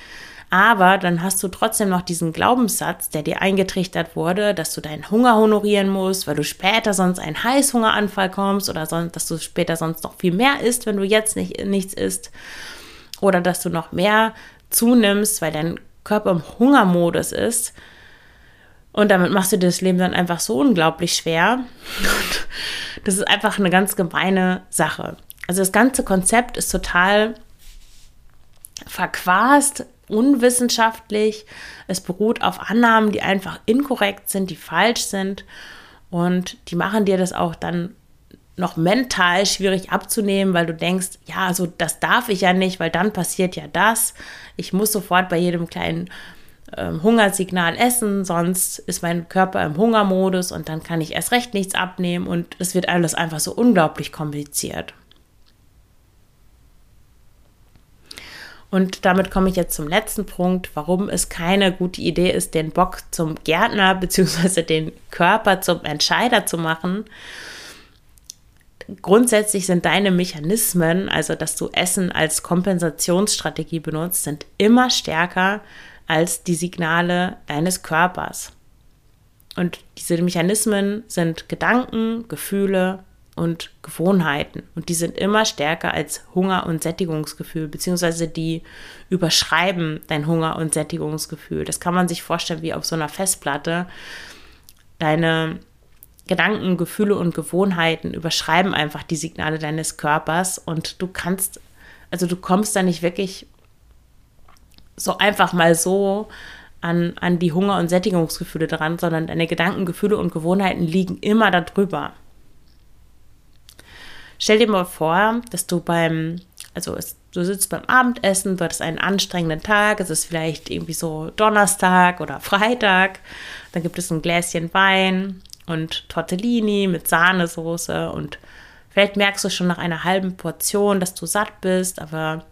aber dann hast du trotzdem noch diesen Glaubenssatz, der dir eingetrichtert wurde, dass du deinen Hunger honorieren musst, weil du später sonst einen Heißhungeranfall kommst oder sonst, dass du später sonst noch viel mehr isst, wenn du jetzt nicht, nichts isst. Oder dass du noch mehr zunimmst, weil dein Körper im Hungermodus ist. Und damit machst du dir das Leben dann einfach so unglaublich schwer. Das ist einfach eine ganz gemeine Sache. Also das ganze Konzept ist total verquast, unwissenschaftlich. Es beruht auf Annahmen, die einfach inkorrekt sind, die falsch sind. Und die machen dir das auch dann noch mental schwierig abzunehmen, weil du denkst, ja, so das darf ich ja nicht, weil dann passiert ja das. Ich muss sofort bei jedem kleinen äh, Hungersignal essen, sonst ist mein Körper im Hungermodus und dann kann ich erst recht nichts abnehmen und es wird alles einfach so unglaublich kompliziert. Und damit komme ich jetzt zum letzten Punkt, warum es keine gute Idee ist, den Bock zum Gärtner bzw. den Körper zum Entscheider zu machen. grundsätzlich sind deine Mechanismen, also dass du Essen als Kompensationsstrategie benutzt, sind immer stärker als die Signale deines Körpers. Und diese Mechanismen sind Gedanken, Gefühle und Gewohnheiten. Und die sind immer stärker als Hunger und Sättigungsgefühl, beziehungsweise die überschreiben dein Hunger und Sättigungsgefühl. Das kann man sich vorstellen wie auf so einer Festplatte. Deine Gedanken, Gefühle und Gewohnheiten überschreiben einfach die Signale deines Körpers und du kannst, also du kommst da nicht wirklich so einfach mal so an, an die Hunger- und Sättigungsgefühle dran, sondern deine Gedanken, Gefühle und Gewohnheiten liegen immer darüber. Stell dir mal vor, dass du beim, also es, du sitzt beim Abendessen, du hattest einen anstrengenden Tag, es ist vielleicht irgendwie so Donnerstag oder Freitag, dann gibt es ein Gläschen Wein und Tortellini mit Sahnesoße und vielleicht merkst du schon nach einer halben Portion, dass du satt bist, aber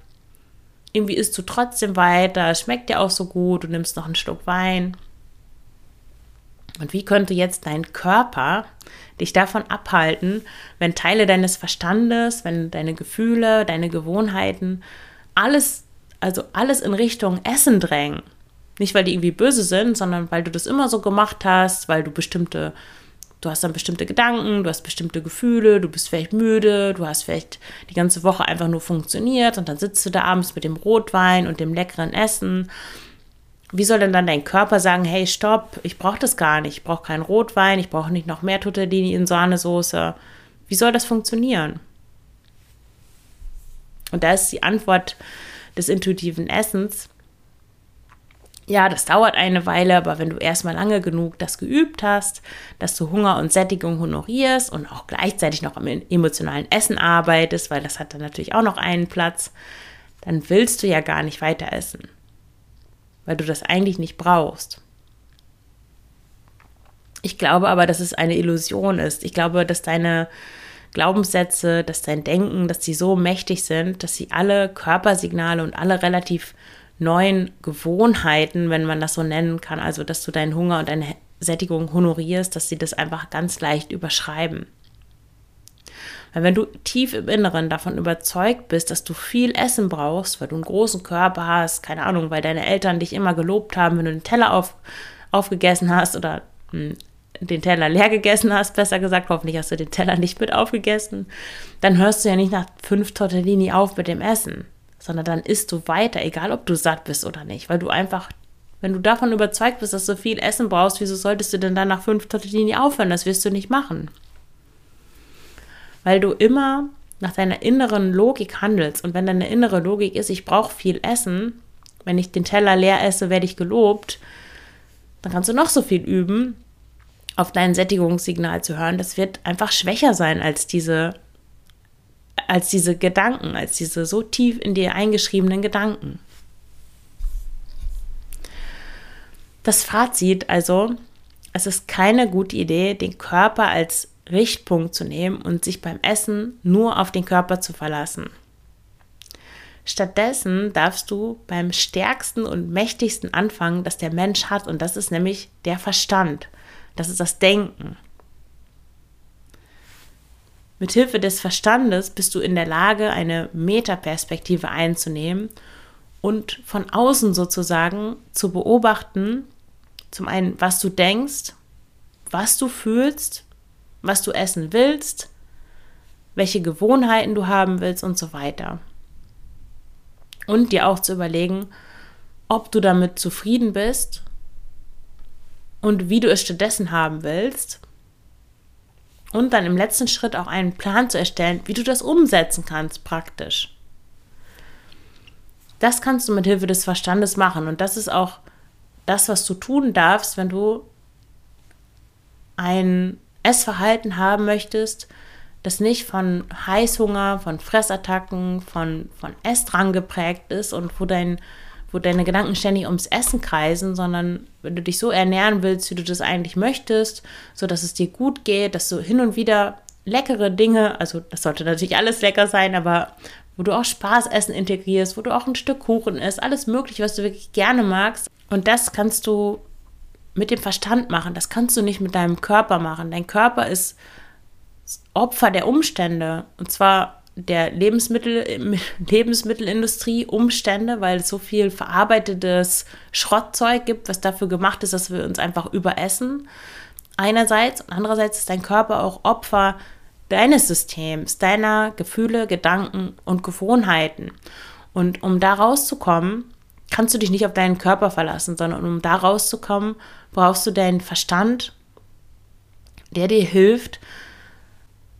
irgendwie isst du trotzdem weiter, es schmeckt dir auch so gut, du nimmst noch einen Schluck Wein. Und wie könnte jetzt dein Körper dich davon abhalten, wenn Teile deines Verstandes, wenn deine Gefühle, deine Gewohnheiten, alles, also alles in Richtung Essen drängen? Nicht, weil die irgendwie böse sind, sondern weil du das immer so gemacht hast, weil du bestimmte Du hast dann bestimmte Gedanken, du hast bestimmte Gefühle, du bist vielleicht müde, du hast vielleicht die ganze Woche einfach nur funktioniert und dann sitzt du da abends mit dem Rotwein und dem leckeren Essen. Wie soll denn dann dein Körper sagen, hey, stopp, ich brauche das gar nicht, ich brauche keinen Rotwein, ich brauche nicht noch mehr Tortellini in Sahnesoße. Wie soll das funktionieren? Und da ist die Antwort des intuitiven Essens, ja, das dauert eine Weile, aber wenn du erstmal lange genug das geübt hast, dass du Hunger und Sättigung honorierst und auch gleichzeitig noch am emotionalen Essen arbeitest, weil das hat dann natürlich auch noch einen Platz, dann willst du ja gar nicht weiter essen, weil du das eigentlich nicht brauchst. Ich glaube aber, dass es eine Illusion ist. Ich glaube, dass deine Glaubenssätze, dass dein Denken, dass sie so mächtig sind, dass sie alle Körpersignale und alle relativ neuen Gewohnheiten, wenn man das so nennen kann, also dass du deinen Hunger und deine Sättigung honorierst, dass sie das einfach ganz leicht überschreiben. Weil wenn du tief im Inneren davon überzeugt bist, dass du viel Essen brauchst, weil du einen großen Körper hast, keine Ahnung, weil deine Eltern dich immer gelobt haben, wenn du den Teller auf, aufgegessen hast oder mh, hm, den Teller leer gegessen hast, besser gesagt, hoffentlich hast du den Teller nicht mit aufgegessen, dann hörst du ja nicht nach fünf Tortellini auf mit dem Essen sondern dann isst du weiter, egal ob du satt bist oder nicht, weil du einfach, wenn du davon überzeugt bist, dass du viel Essen brauchst, wieso solltest du denn dann nach fünf Tortellini aufhören? Das wirst du nicht machen. Weil du immer nach deiner inneren Logik handelst und wenn deine innere Logik ist, ich brauche viel Essen, wenn ich den Teller leer esse, werde ich gelobt, dann kannst du noch so viel üben, auf dein Sättigungssignal zu hören. Das wird einfach schwächer sein als diese als diese Gedanken, als diese so tief in dir eingeschriebenen Gedanken. Das Fazit also, es ist keine gute Idee, den Körper als Richtpunkt zu nehmen und sich beim Essen nur auf den Körper zu verlassen. Stattdessen darfst du beim stärksten und mächtigsten anfangen, das der Mensch hat, und das ist nämlich der Verstand. Das ist das Denken. Mithilfe des Verstandes bist du in der Lage, eine Metaperspektive einzunehmen und von außen sozusagen zu beobachten, zum einen, was du denkst, was du fühlst, was du essen willst, welche Gewohnheiten du haben willst und so weiter. Und dir auch zu überlegen, ob du damit zufrieden bist und wie du es stattdessen haben willst und dann im letzten Schritt auch einen Plan zu erstellen, wie du das umsetzen kannst praktisch. Das kannst du mit Hilfe des Verstandes machen und das ist auch das, was du tun darfst, wenn du ein Essverhalten haben möchtest, das nicht von Heißhunger, von Fressattacken, von, von Essdrang geprägt ist und wo dein wo deine Gedanken ständig ums Essen kreisen, sondern wenn du dich so ernähren willst, wie du das eigentlich möchtest, so dass es dir gut geht, dass du hin und wieder leckere Dinge, also das sollte natürlich alles lecker sein, aber wo du auch Spaßessen integrierst, wo du auch ein Stück Kuchen isst, alles mögliche, was du wirklich gerne magst. Und das kannst du mit dem Verstand machen. Das kannst du nicht mit deinem Körper machen. Dein Körper ist Opfer der Umstände. Und zwar der Lebensmittel, Lebensmittelindustrie Umstände, weil es so viel verarbeitetes Schrottzeug gibt, was dafür gemacht ist, dass wir uns einfach überessen. Einerseits und andererseits ist dein Körper auch Opfer deines Systems, deiner Gefühle, Gedanken und Gewohnheiten. Und um da rauszukommen, kannst du dich nicht auf deinen Körper verlassen, sondern um da rauszukommen, brauchst du deinen Verstand, der dir hilft,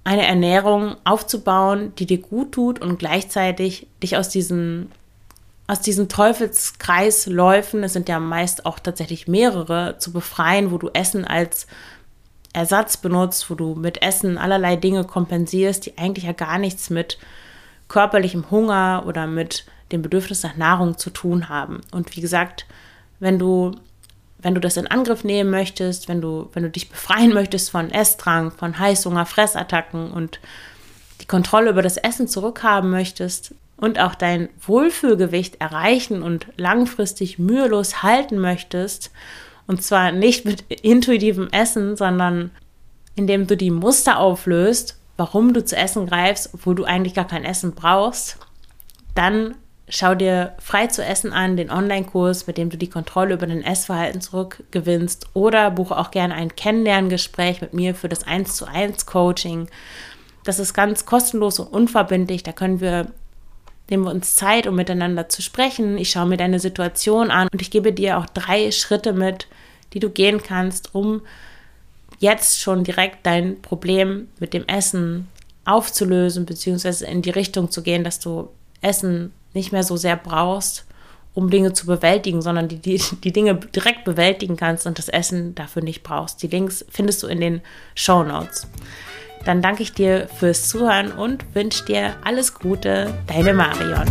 eine Ernährung aufzubauen, die dir gut tut und gleichzeitig dich aus diesen aus diesen Teufelskreisläufen, es sind ja meist auch tatsächlich mehrere, zu befreien, wo du Essen als Ersatz benutzt, wo du mit Essen allerlei Dinge kompensierst, die eigentlich ja gar nichts mit körperlichem Hunger oder mit dem Bedürfnis nach Nahrung zu tun haben. Und wie gesagt, wenn du wenn du das in Angriff nehmen möchtest, wenn du, wenn du dich befreien möchtest von Essdrang, von Heißhunger, Fressattacken und die Kontrolle über das Essen zurückhaben möchtest und auch dein Wohlfühlgewicht erreichen und langfristig mühelos halten möchtest, und zwar nicht mit intuitivem Essen, sondern indem du die Muster auflöst, warum du zu essen greifst, obwohl du eigentlich gar kein Essen brauchst, dann Schau dir frei zu essen an, den Online-Kurs, mit dem du die Kontrolle über dein Essverhalten zurückgewinnst oder buche auch gerne ein Kennenlerngespräch mit mir für das 1 zu 1 Coaching. Das ist ganz kostenlos und unverbindlich. Da können wir, nehmen wir uns Zeit, um miteinander zu sprechen. Ich schaue mir deine Situation an und ich gebe dir auch drei Schritte mit, die du gehen kannst, um jetzt schon direkt dein Problem mit dem Essen aufzulösen, beziehungsweise in die Richtung zu gehen, dass du Essen nicht mehr so sehr brauchst, um Dinge zu bewältigen, sondern die, die, die Dinge direkt bewältigen kannst und das Essen dafür nicht brauchst. Die Links findest du in den Show Notes. Dann danke ich dir fürs Zuhören und wünsche dir alles Gute, deine Marion.